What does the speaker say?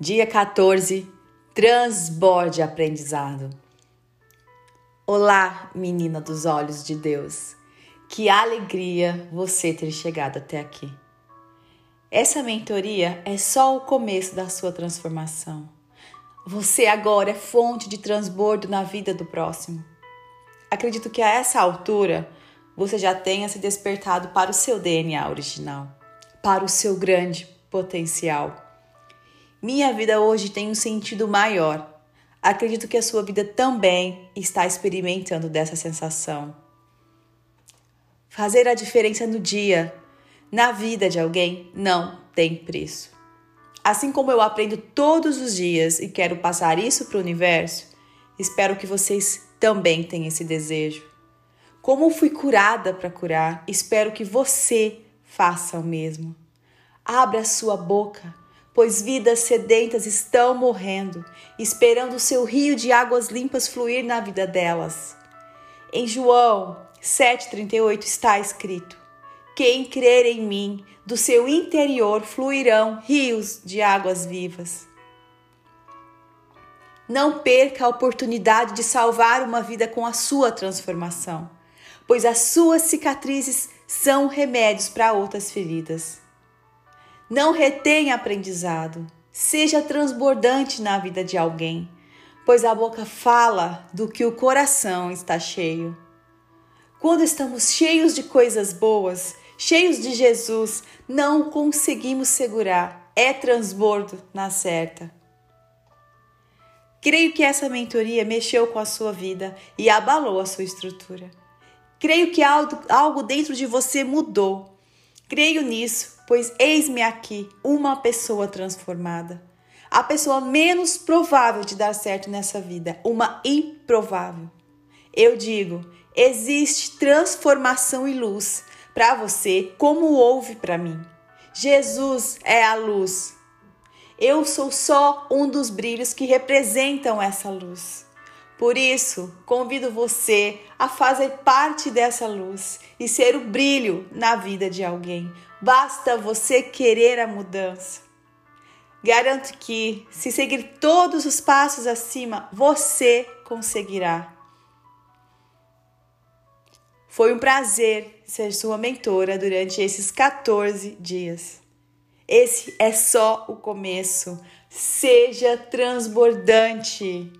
Dia 14 Transborde aprendizado. Olá, menina dos olhos de Deus. Que alegria você ter chegado até aqui. Essa mentoria é só o começo da sua transformação. Você agora é fonte de transbordo na vida do próximo. Acredito que a essa altura você já tenha se despertado para o seu DNA original, para o seu grande potencial minha vida hoje tem um sentido maior. Acredito que a sua vida também está experimentando dessa sensação. Fazer a diferença no dia, na vida de alguém, não tem preço. Assim como eu aprendo todos os dias e quero passar isso para o universo, espero que vocês também tenham esse desejo. Como fui curada para curar, espero que você faça o mesmo. Abra sua boca pois vidas sedentas estão morrendo, esperando o seu rio de águas limpas fluir na vida delas. Em João 7,38 está escrito: Quem crer em mim, do seu interior fluirão rios de águas vivas. Não perca a oportunidade de salvar uma vida com a sua transformação, pois as suas cicatrizes são remédios para outras feridas. Não retenha aprendizado. Seja transbordante na vida de alguém, pois a boca fala do que o coração está cheio. Quando estamos cheios de coisas boas, cheios de Jesus, não conseguimos segurar. É transbordo na certa. Creio que essa mentoria mexeu com a sua vida e abalou a sua estrutura. Creio que algo dentro de você mudou Creio nisso, pois eis-me aqui, uma pessoa transformada. A pessoa menos provável de dar certo nessa vida, uma improvável. Eu digo, existe transformação e luz para você, como houve para mim. Jesus é a luz. Eu sou só um dos brilhos que representam essa luz. Por isso, convido você a fazer parte dessa luz e ser o brilho na vida de alguém. Basta você querer a mudança. Garanto que, se seguir todos os passos acima, você conseguirá. Foi um prazer ser sua mentora durante esses 14 dias. Esse é só o começo. Seja transbordante.